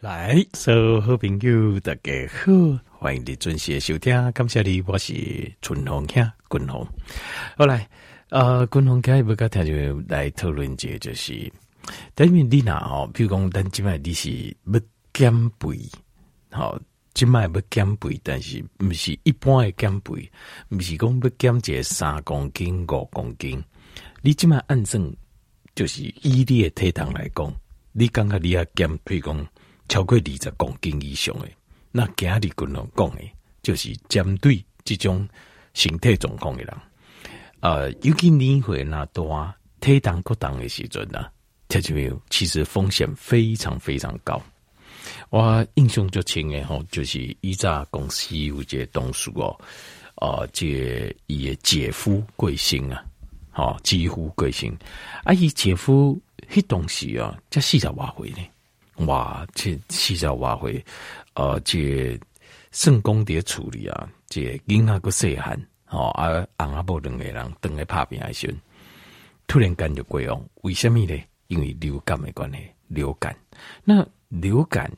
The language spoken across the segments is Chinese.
来，所有好朋友大家好，欢迎你准时收听，感谢你，我是春红兄，君红。好来，呃，君红开不跟大家来讨论一个，就是等于你呐，吼，比如讲，咱今麦你是要减肥，好，今麦要减肥，但是不是一般的减肥，不是讲要减一个三公斤、五公斤，你今麦按算，就是以你的体重来讲，你感觉你要减，比如讲。超过二十公斤以上的，那今日军人讲的，就是针对这种身体状况的人，呃，尤其年岁那大，体重过重的时阵呢，听见没有？其实风险非常非常高。我印象最深的吼，就是以前公司有一个同事哦，呃，这伊的姐夫贵姓啊，吼，几乎贵姓，啊，伊姐夫迄当时啊，才四十外岁呢。哇，这四十外岁，呃，这圣公的处理啊，这囡仔个细汉，哦，啊，翁仔某两个人等来拍拼的时阵，突然间就过哦，为什么呢？因为流感的关系，流感。那流感，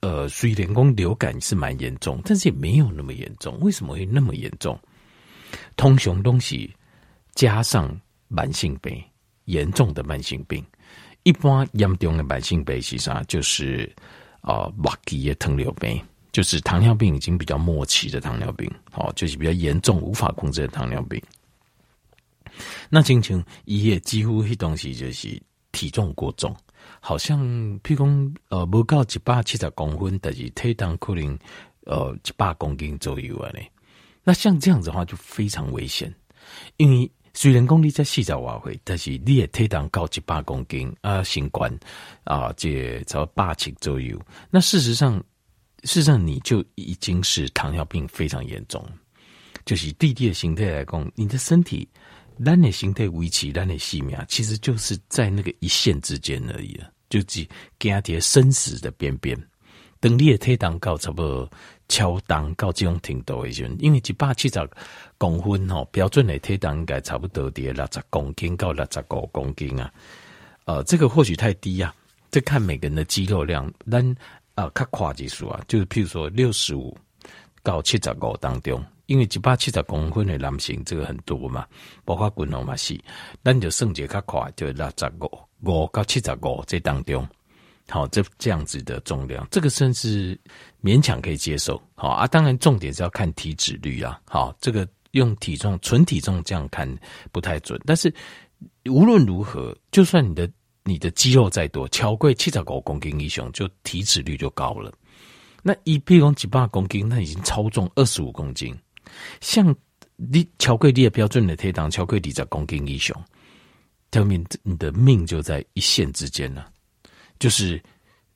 呃，虽然讲流感是蛮严重，但是也没有那么严重。为什么会那么严重？通常东西加上慢性病，严重的慢性病。一般严重的慢性病是啥？就是啊，末期的糖尿病，就是糖尿病已经比较末期的糖尿病，哦，就是比较严重无法控制的糖尿病。那亲像伊也几乎迄东西就是体重过重，好像譬如讲呃，无到一百七十公分，但是体重可能呃一百公斤左右啊嘞。那像这样子的话就非常危险，因为。虽然讲你在四十外岁，但是你也体重高一百公斤啊，新冠啊，这才八七左右。那事实上，事实上你就已经是糖尿病非常严重。就是弟弟的形态来讲，你的身体，咱的形态维持，咱的性命，其实就是在那个一线之间而已了，就是跟在生死的边边。等你的体重到差不多超重到这种程度的时候，因为一百七十公分吼，标准的体重应该差不多在六十公斤到六十五公斤啊。呃，这个或许太低啊，这看每个人的肌肉量。咱啊，较夸技术啊，就是譬如说六十五到七十五当中，因为一百七十公分的男性这个很多嘛，包括滚龙嘛是，咱就算一个较快，就六十五五到七十五这当中。好，这这样子的重量，这个甚至勉强可以接受。好啊，当然重点是要看体脂率啊。好，这个用体重纯体重这样看不太准。但是无论如何，就算你的你的肌肉再多，超过七十五公斤以上，就体脂率就高了。那一比如几百公斤，那已经超重二十五公斤。像你超过你的标准的体重，超过二十公斤以上，后面你的命就在一线之间了。就是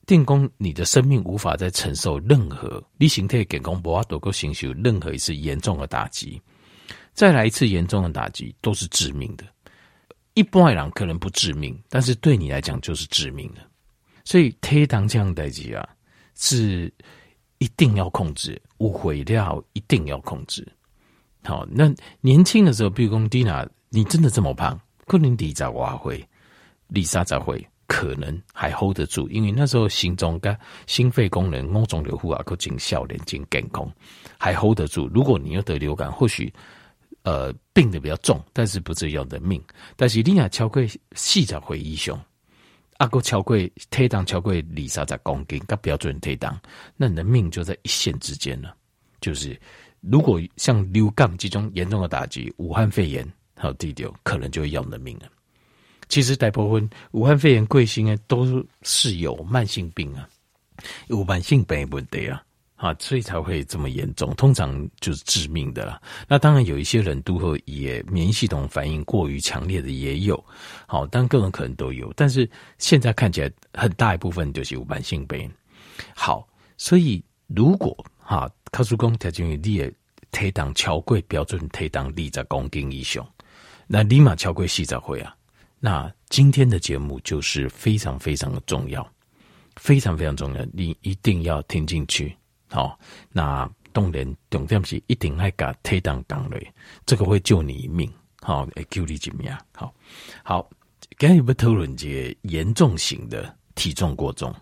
电工，你的生命无法再承受任何你形态电工不阿多够承受任何一次严重的打击，再来一次严重的打击都是致命的。一般人可能不致命，但是对你来讲就是致命的。所以体重这样代志啊，是一定要控制，误毁掉一定要控制。好，那年轻的时候，比如讲蒂娜，你真的这么胖，可能你在瓦会，丽莎在会。可能还 hold 得住，因为那时候心脏跟心肺功能、某种流户啊，都进笑脸进健康，还 hold 得住。如果你又得流感，或许呃病得比较重，但是不至于要人命。但是你若超过四十岁以上，阿哥超过体重超过二三十公斤，跟标准体重，那你的命就在一线之间了。就是如果像流感这种严重的打击，武汉肺炎还有第六，可能就会要你的命了。其实大部分武汉肺炎贵姓啊，都是有慢性病啊，有慢性病问题啊，啊，所以才会这么严重，通常就是致命的啦。那当然有一些人都会也免疫系统反应过于强烈的也有，好，但个人可能都有，但是现在看起来很大一部分就是有慢性病。好，所以如果哈，卡叔公条件你的体重超过标准推档二十公斤以上，那立马超过四十岁啊。那今天的节目就是非常非常的重要，非常非常重要，你一定要听进去。好，那当然重点是一定要把体重降下来，这个会救你一命。好，会救你一命。好，好，今日要讨论这个严重型的体重过重。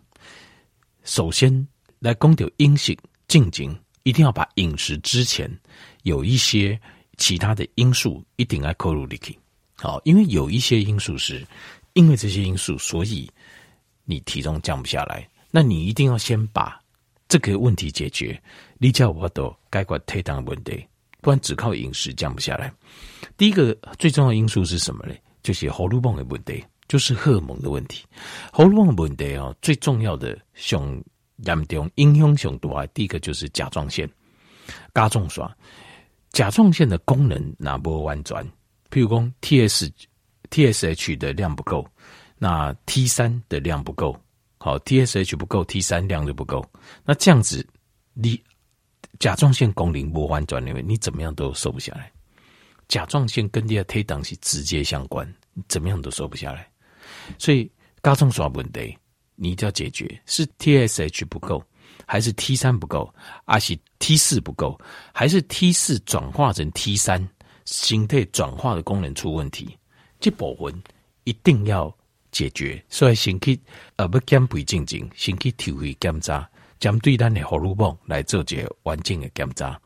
首先来讲到饮食进前，一定要把饮食之前有一些其他的因素一定要考虑进去。好，因为有一些因素是因为这些因素，所以你体重降不下来。那你一定要先把这个问题解决。你叫我都该管推当问题，不然只靠饮食降不下来。第一个最重要因素是什么呢？就是荷尔蒙的问题。就是荷尔蒙的问题，荷尔蒙的问题哦，最重要的上严重影响上大，第一个就是甲状腺加重刷，甲状腺的功能那不完全，譬如说 T S T S H 的量不够，那 T 三的量不够，好 T S H 不够，T 三量就不够，那这样子你甲状腺功能不完全，你怎么样都瘦不下来，甲状腺跟你的体重是直接相关，怎么样都瘦不下来。所以甲状腺问题，你一定要解决，是 TSH 不够，还是 T 三不够，还是 T 四不够，还是 T 四转化成 T 三，形态转化的功能出问题，这部分一定要解决。所以先去呃不减肥进前，先去体位检查，针对咱的荷尔蒙来做一个完整的检查，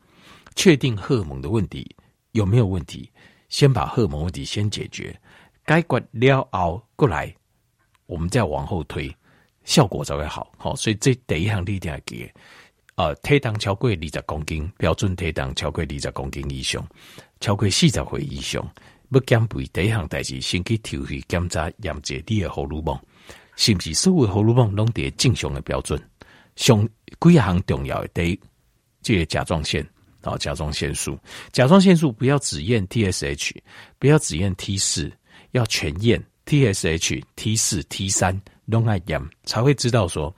确定荷尔蒙的问题有没有问题，先把荷尔蒙问题先解决。解决了后过来，我们再往后推，效果才会好。好，所以这第一项你一定要记。呃，体重超过二十公斤，标准体重超过二十公斤以上，超过四十岁以上，要减肥第一项代志，先去抽血检查验一你的荷尔蒙，是不是所有荷尔蒙拢在正常的标准？上几项重要的，第一，这个甲状腺啊，甲状腺素，甲状腺素不要只验 TSH，不要只验 T 四。要全验 TSH、T 四、T 三拢爱验，才会知道说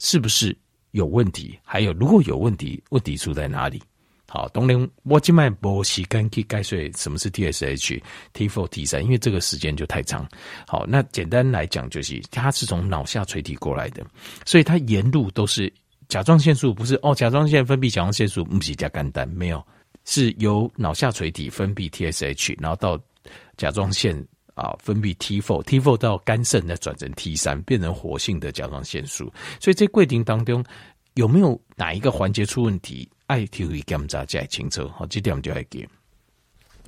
是不是有问题。还有如果有问题，问题出在哪里？好，当然我今麦无时间去概述什么是 TSH、T four、T 三，因为这个时间就太长。好，那简单来讲就是，它是从脑下垂体过来的，所以它沿路都是甲状腺素，不是哦，甲状腺分泌甲状腺素不是加肝胆，没有，是由脑下垂体分泌 TSH，然后到甲状腺。啊，分泌 T four，T four 到肝肾再转成 T 三，变成活性的甲状腺素。所以这过程当中有没有哪一个环节出问题？爱体会检查才清楚。好，这点我们就爱给。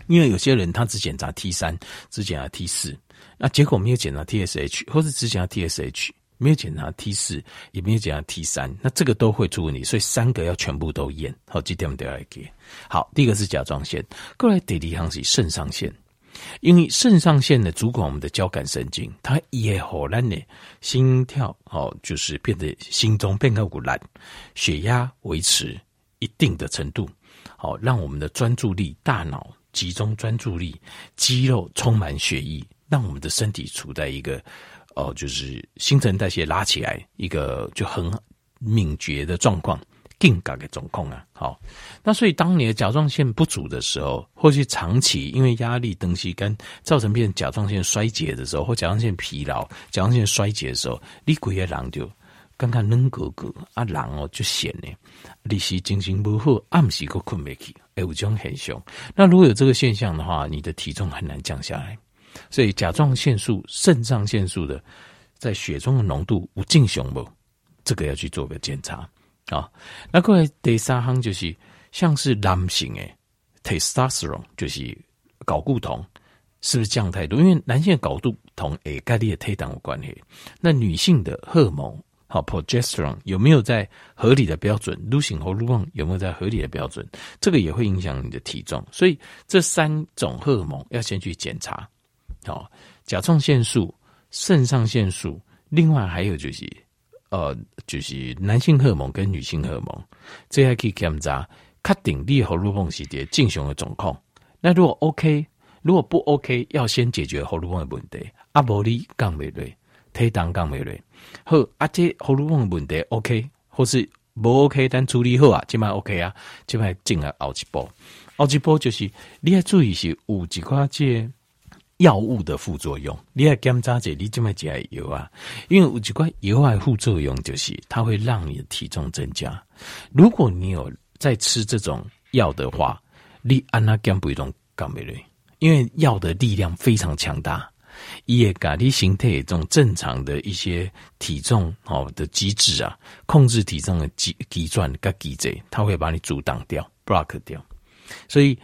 因为有些人他只检查 T 三，只检查 T 四，那结果没有检查 TSH，或是只检查 TSH，没有检查 T 四，也没有检查 T 三，那这个都会出问题。所以三个要全部都验。好，这点我们就爱给。好，第一个是甲状腺，过来第二项是肾上腺。因为肾上腺呢，主管我们的交感神经，它也好让呢心跳哦，就是变得心中变得固懒，血压维持一定的程度，好让我们的专注力、大脑集中专注力、肌肉充满血液，让我们的身体处在一个哦，就是新陈代谢拉起来一个就很敏捷的状况。定感的总控啊，好，那所以当你的甲状腺不足的时候，或是长期因为压力、东西跟造成变甲状腺衰竭的时候，或甲状腺疲劳、甲状腺衰竭的时候，你鬼个人就刚刚冷哥哥啊，人哦就闲呢，你是精神不好，暗时个困未起，哎，有种现象。那如果有这个现象的话，你的体重很难降下来。所以甲状腺素、肾上腺素的在血中的浓度有正常不？这个要去做个检查。啊，那过来第三项就是像是男性诶，testosterone 就是睾固酮，是不是降太多？因为男性的睾固酮诶，跟你的体重有关系。那女性的荷尔蒙，好 progesterone 有没有在合理的标准？女性荷尔蒙有没有在合理的标准？这个也会影响你的体重。所以这三种荷尔蒙要先去检查。好，甲状腺素、肾上腺素，另外还有就是。呃，就是男性荷尔蒙跟女性荷尔蒙，这还可以检查，确定你荷尔蒙是在正常的状况。那如果 OK，如果不 OK，要先解决荷尔蒙的问题。阿伯你降没累，体重降没累，好，啊这喉咙问题 OK，或是不 OK，但处理好啊，这摆 OK 啊，这摆进来后一步，后一步就是你要注意是有几块这。药物的副作用，你要检查者，你这么吃药啊？因为有几块药物副作用就是它会让你的体重增加。如果你有在吃这种药的话，你安那减肥中减不了，因为药的力量非常强大，也咖喱形态这种正常的一些体重好的机制啊，控制体重的机机转跟机制，它会把你阻挡掉，block 掉。所以，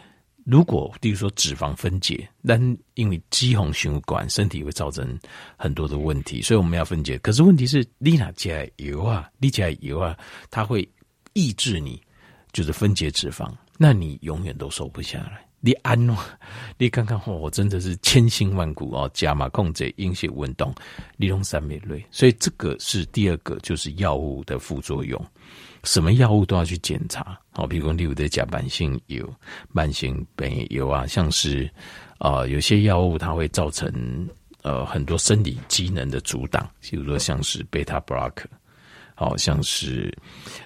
如果比如说脂肪分解，但因为肌红血管，身体会造成很多的问题，所以我们要分解。可是问题是，你那加油啊，你起来油啊，它会抑制你，就是分解脂肪，那你永远都瘦不下来。你安哦，你看看哦，我真的是千辛万苦哦，加码控制饮食运动，利用三美类，所以这个是第二个，就是药物的副作用。什么药物都要去检查，好，比如说例如的甲板性油、慢性苯油啊，像是啊、有些药物它会造成呃很多生理机能的阻挡，比如说像是贝塔布洛克。好像是，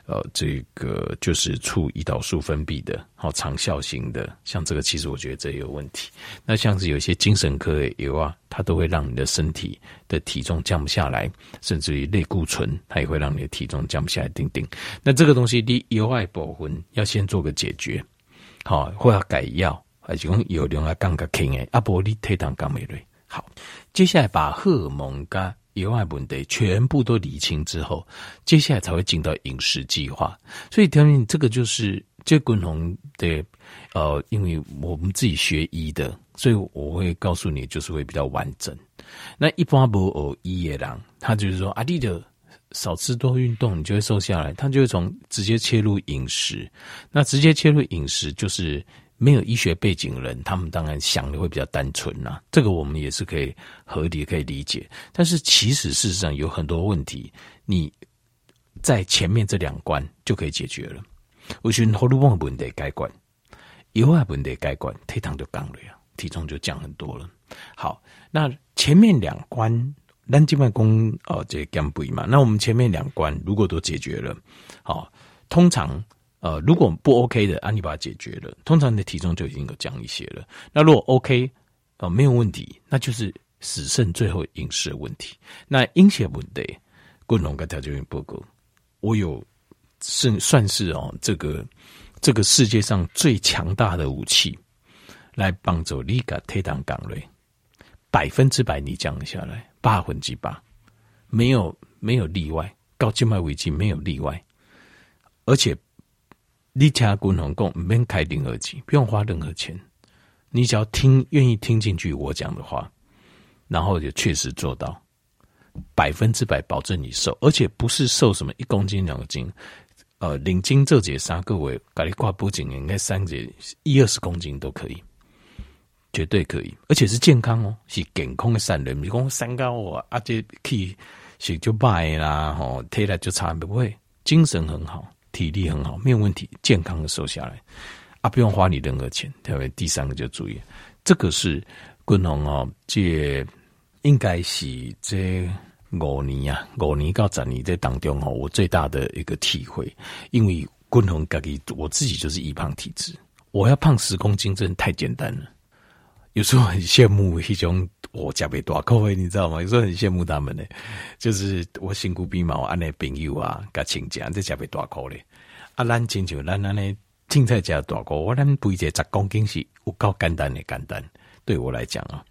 呃，这个就是促胰岛素分泌的，好长效型的，像这个其实我觉得这也有问题。那像是有些精神科的油啊，它都会让你的身体的体重降不下来，甚至于类固醇，它也会让你的体重降不下来。丁丁，那这个东西你油爱保魂要先做个解决，好，或要改药，还是讲有用啊，降个轻诶，阿波利退糖降美瑞。好，接下来把荷尔蒙跟以外问题全部都理清之后，接下来才会进到饮食计划。所以，条件这个就是这滚红的呃，因为我们自己学医的，所以我会告诉你，就是会比较完整。那一般不哦医的人，他就是说啊，你的少吃多运动，你就会瘦下来。他就会从直接切入饮食，那直接切入饮食就是。没有医学背景的人，他们当然想的会比较单纯呐。这个我们也是可以合理可以理解。但是其实事实上有很多问题，你在前面这两关就可以解决了。我觉得荷尔蒙问题改观，油啊问题改观，体糖就降了呀，体重就降很多了。好，那前面两关，咱基本功哦，这减肥嘛。那我们前面两关如果都解决了，好，通常。呃，如果不 OK 的，啊，你把它解决了，通常你的体重就已经有降一些了。那如果 OK，呃，没有问题，那就是只剩最后饮食的问题。那饮食问题，共同个条件报告，我有是算是哦，这个这个世界上最强大的武器，来帮助你个退档岗位，百分之百你降下来，八分之八，没有没有例外，高静脉危机没有例外，而且。你听滚红共，不用开任何钱，不用花任何钱，你只要听，愿意听进去我讲的话，然后就确实做到，百分之百保证你瘦，而且不是瘦什么一公斤两公斤，呃，领巾这节三个位，给你挂脖颈应该三节一二十公斤都可以，绝对可以，而且是健康哦，是健康的散人，你讲三高哦，啊这去是就败啦，吼，体力就差不会，精神很好。体力很好，没有问题，健康的瘦下来啊，不用花你任何钱。特别第三个就注意，这个是滚红哦，这应该是这五年啊，五年到十年在当中哦，我最大的一个体会，因为滚红自己我自己就是易胖体质，我要胖十公斤真的太简单了，有时候很羡慕一种。我加倍大口味，你知道吗？有时候很羡慕他们呢，就是我辛苦比嘛，我安那朋友啊，甲亲戚在加倍大口嘞。啊，咱亲像咱安尼青菜加大口，我咱肥一个十公斤是有够简单的简单。对我来讲啊，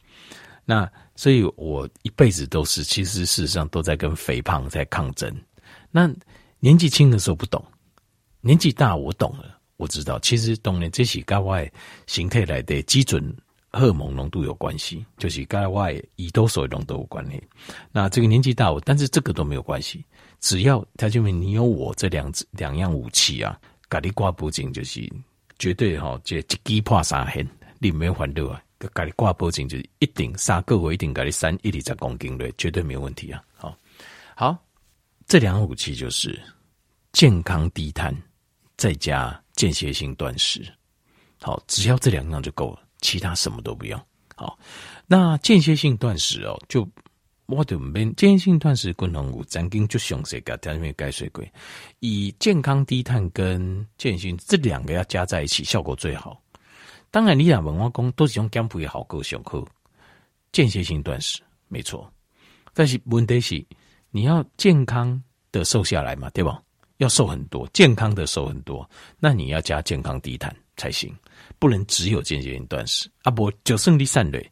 那所以我一辈子都是，其实事实上都在跟肥胖在抗争。那年纪轻的时候不懂，年纪大我懂了，我知道其实懂了这些跟我形态来的基准。荷尔蒙浓度有关系，就是跟外胰岛素浓度有关系。那这个年纪大，但是这个都没有关系。只要他就问你有我这两两样武器啊，咖喱挂脖颈就是绝对哈，这一击破三痕，你没有烦恼啊。咖喱挂脖颈就是一定三个我一定咖喱三一里十公斤的，绝对没有问题啊。好，好，这两样武器就是健康低碳，再加间歇性断食。好，只要这两样就够了。其他什么都不用。好，那间歇性断食哦，就我的们间歇性断食功能五，咱跟就详细个条面改水鬼，以健康低碳跟间歇这两个要加在一起，效果最好。当然，你俩文化工都是用减肥好过上课，间歇性断食没错。但是问题是，你要健康的瘦下来嘛，对吧？要瘦很多，健康的瘦很多，那你要加健康低碳才行。不能只有间歇性断食啊！不，就剩第三类，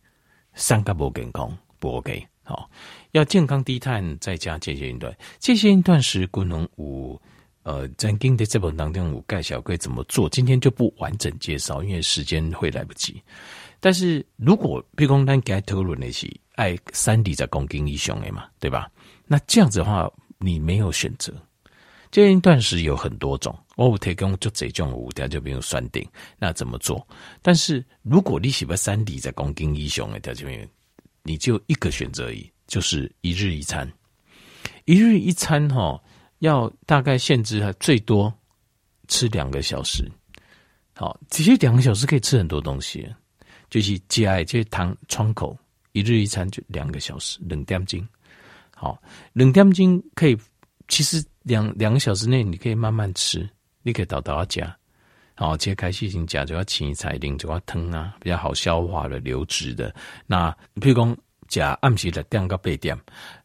三个不健康，不 OK。好，要健康低碳再加间歇性断，间歇性断食功能五。呃，在今天的这本当中，我介绍可以怎么做，今天就不完整介绍，因为时间会来不及。但是如果比如讲咱该讨论的是爱三 D 在公斤以上的嘛，对吧？那这样子的话，你没有选择。这一断食有很多种，我提供就这种五条，就比如酸顶，那怎么做？但是如果你喜欢三里在公斤以上的条件，你就一个选择而已，就是一日一餐，一日一餐哈。要大概限制最多吃两个小时，好，其实两个小时可以吃很多东西，就是加这些糖窗口，一日一餐就两个小时，两点钟，好，两点钟可以，其实两两个小时内你可以慢慢吃，你可以倒倒加，好，切开细心加，就要青菜丁，就要汤啊，比较好消化的、流质的。那譬如讲加暗时六点到八点，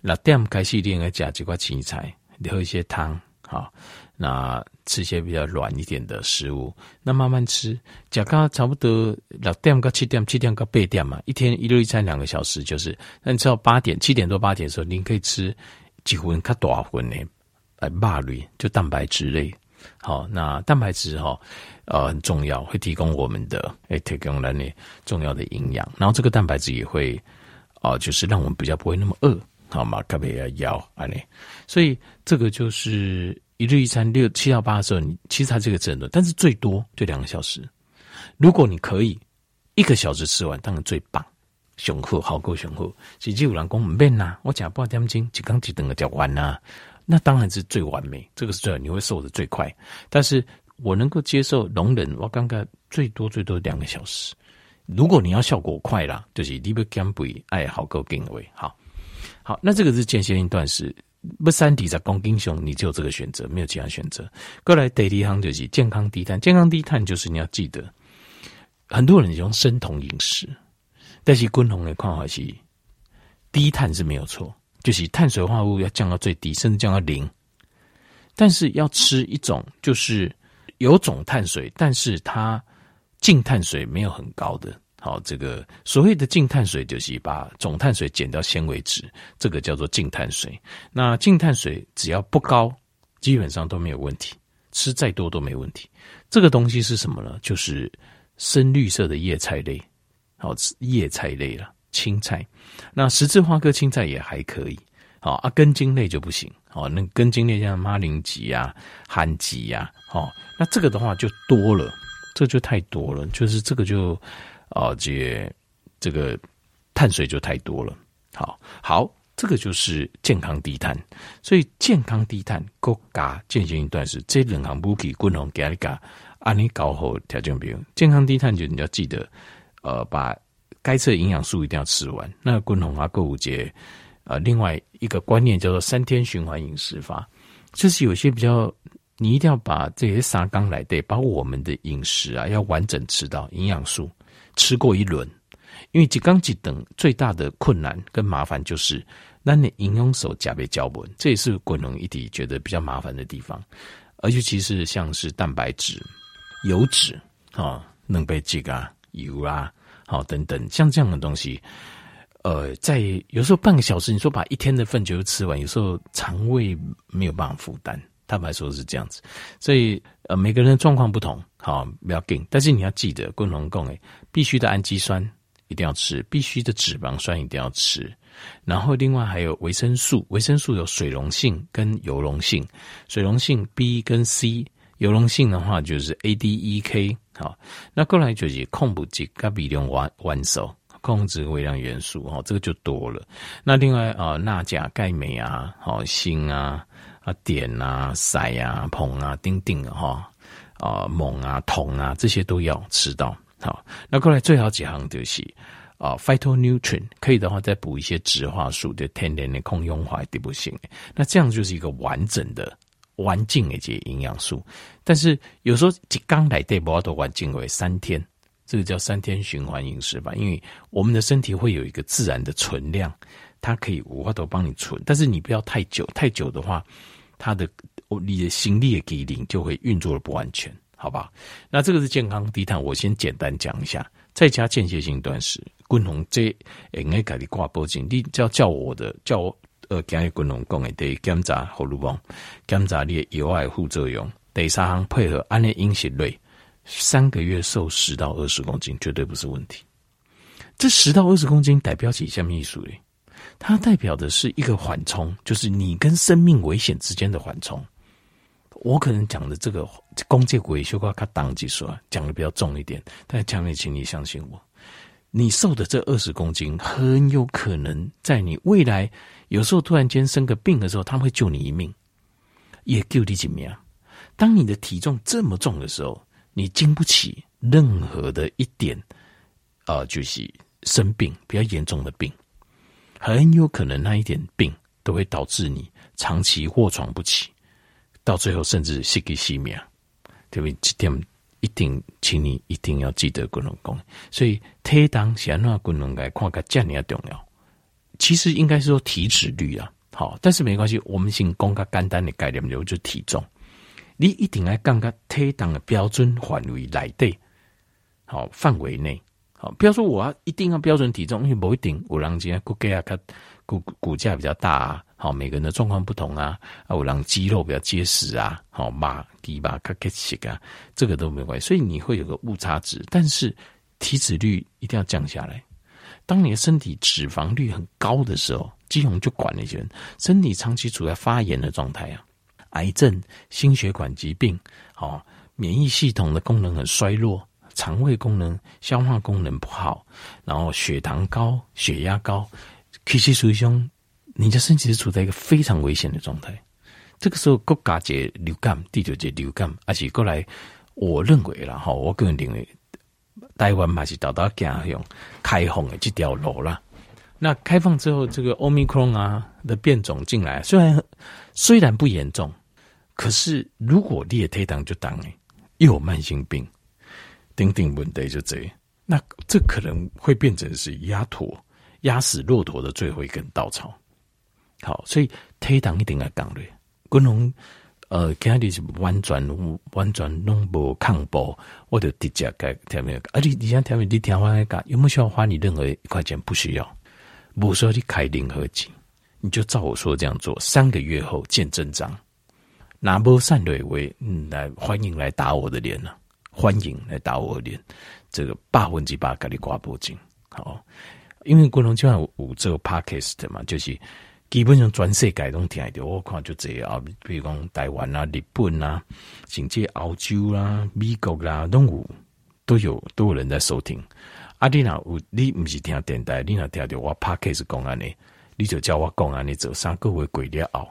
六点开始你应该加几块青菜。喝一些汤，好，那吃些比较软一点的食物，那慢慢吃，假刚差不多六点到七点，七点到八点嘛，一天一日一餐两个小时，就是，那你知道八点七点多八点的时候，您可以吃几份较大份的，呃，肉类就蛋白质类，好，那蛋白质哈，呃，很重要，会提供我们的，诶，提供了你重要的营养，然后这个蛋白质也会，哦、呃，就是让我们比较不会那么饿。好嘛，特别要要安尼，所以这个就是一日一餐六七到八的时候，你其实它这个真的，但是最多就两个小时。如果你可以一个小时吃完，当然最棒，雄厚好够雄厚。实际有人讲唔变呐，我讲半点钟就刚就等个讲完呐，那当然是最完美，这个是最好，你会瘦的最快。但是我能够接受容忍，我刚刚最多最多两个小时。如果你要效果快啦，就是你不减肥，爱好够定位好。好，那这个是间歇性断食，不三体在公英雄，你就有这个选择，没有其他选择。过来第二项就是健康低碳，健康低碳就是你要记得，很多人用生酮饮食，但是均衡的看法是低碳是没有错，就是碳水化合物要降到最低，甚至降到零。但是要吃一种就是有种碳水，但是它净碳水没有很高的。好，这个所谓的净碳水就是把总碳水减掉纤维质，这个叫做净碳水。那净碳水只要不高，基本上都没有问题，吃再多都没问题。这个东西是什么呢？就是深绿色的叶菜类，好，叶菜类了，青菜。那十字花科青菜也还可以，好啊，根茎类就不行。哦，那根茎类像马铃薯啊、番薯啊，好，那这个的话就多了，这就太多了，就是这个就。哦，这这个碳水就太多了。好，好，这个就是健康低碳。所以健康低碳，国家间歇性断食这两项武器，均衡加一加，按你搞好条件表。健康低碳就你要记得，呃，把该吃的营养素一定要吃完。那均衡啊，购物节，呃，另外一个观念叫做三天循环饮食法，就是有些比较，你一定要把这些三纲来对，把我们的饮食啊要完整吃到营养素。吃过一轮，因为几刚几等最大的困难跟麻烦就是，那你营养手加倍胶本，这也是滚龙一体觉得比较麻烦的地方。而且其实像是蛋白质、油脂啊、能被几个油啊，好等等，像这样的东西，呃，在有时候半个小时，你说把一天的份就吃完，有时候肠胃没有办法负担。坦白说是这样子，所以呃，每个人的状况不同，好，不要紧。但是你要记得，共同共诶，必须的氨基酸一定要吃，必须的脂肪酸一定要吃。然后另外还有维生素，维生素有水溶性跟油溶性，水溶性 B 跟 C，油溶性的话就是 A、D、E、K。好，那过来就是控补剂跟微量元元素，控制微量元素，哈，这个就多了。那另外啊，钠、钾、钙、镁啊，好，锌啊。啊，碘啊，硒啊，硼啊，丁丁哈，啊，锰啊，铜啊，这些都要吃到。好，那过来最好几行就是啊，phytonutrient 可以的话再补一些植化素就天然的抗氧化的不行。那这样就是一个完整的、完整的这些营养素。但是有时候一刚来对不要都完整为三天，这个叫三天循环饮食吧，因为我们的身体会有一个自然的存量，它可以无法都帮你存，但是你不要太久，太久的话。它的你的心力的机能就会运作的不完全，好吧？那这个是健康低碳，我先简单讲一下。再加间歇性断食，滚红这应该给你挂保证，你叫叫我的叫我呃，今日滚红讲的得检查荷尔蒙，检查你的有害副作用。第三行配合安利饮食类，三个月瘦十到二十公斤绝对不是问题。这十到二十公斤代表起什么意思嘞？它代表的是一个缓冲，就是你跟生命危险之间的缓冲。我可能讲的这个公介鬼修瓜卡当几说，讲的比较重一点，但强烈请你相信我，你瘦的这二十公斤很有可能在你未来有时候突然间生个病的时候，他会救你一命，也救你几命。当你的体重这么重的时候，你经不起任何的一点，呃，就是生病比较严重的病，很有可能那一点病都会导致你长期卧床不起。到最后甚至失去性命，对不对？这点一定，请你一定要记得滚龙功。所以体重是按怎滚龙来看个这样重要。其实应该是说体脂率啊，好，但是没关系，我们先讲个简单的概念，就是体重。你一定要讲个体重的标准范围来的，好范围内，好，不要说我要一定要标准体重，因为不一定，有人家骨骼啊，骨骨架比较大啊。好，每个人的状况不同啊，啊，有让肌肉比较结实啊，好，马低吧，卡克西啊，这个都没关系，所以你会有个误差值，但是体脂率一定要降下来。当你的身体脂肪率很高的时候，肌肉就管那些人，身体长期处在发炎的状态啊，癌症、心血管疾病，好，免疫系统的功能很衰弱，肠胃功能、消化功能不好，然后血糖高、血压高，其实属于胸。你的身体是处在一个非常危险的状态，这个时候国家节流感，第九节流感，而且过来，我认为啦哈，我个人认为，台湾嘛是到到加用开放的这条路啦。那开放之后，这个 Omicron 啊的变种进来，虽然虽然不严重，可是如果你也推挡就挡诶，又有慢性病，顶顶问题就这，那这可能会变成是压驼压死骆驼的最后一根稻草。好，所以体重一定要降嘞。滚龙，呃，今日是完全完全拢无抗暴，我就直接改调面。而且你像调面，你调完来讲，有没有需要花你任何一块钱？不需要，不需要你开任何钱，你就照我说这样做，三个月后见真章。拿波善瑞为，嗯，来欢迎来打我的脸呢、啊，欢迎来打我的脸。这个百分之百给你挂脖颈，好，因为滚龙就像有这个 podcast 嘛，就是。基本上全世界都听得到，我看就这啊，比如讲台湾啊、日本啊，甚至澳洲啦、啊、美国啦、啊，都有都有都有人在收听。啊，你若有你不是听电台，你若听到我 Podcast 讲安尼，你就叫我讲安尼做三个月过了后，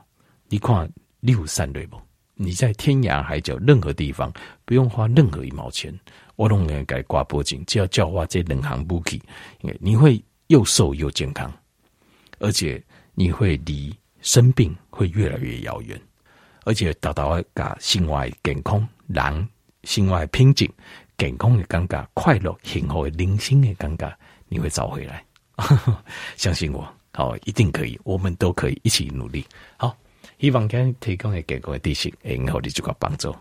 你看你有善对不？你在天涯海角任何地方不用花任何一毛钱，我拢能给挂脖颈，只要叫我这两行不去，因为你会又瘦又健康，而且。你会离生病会越来越遥远，而且达到一个心外健康、人心外平静、健康的感觉、快乐、幸福的人生的感觉，你会找回来。相信我，好，一定可以，我们都可以一起努力。好，希望今天提供的结果的知识，会给你这个帮助。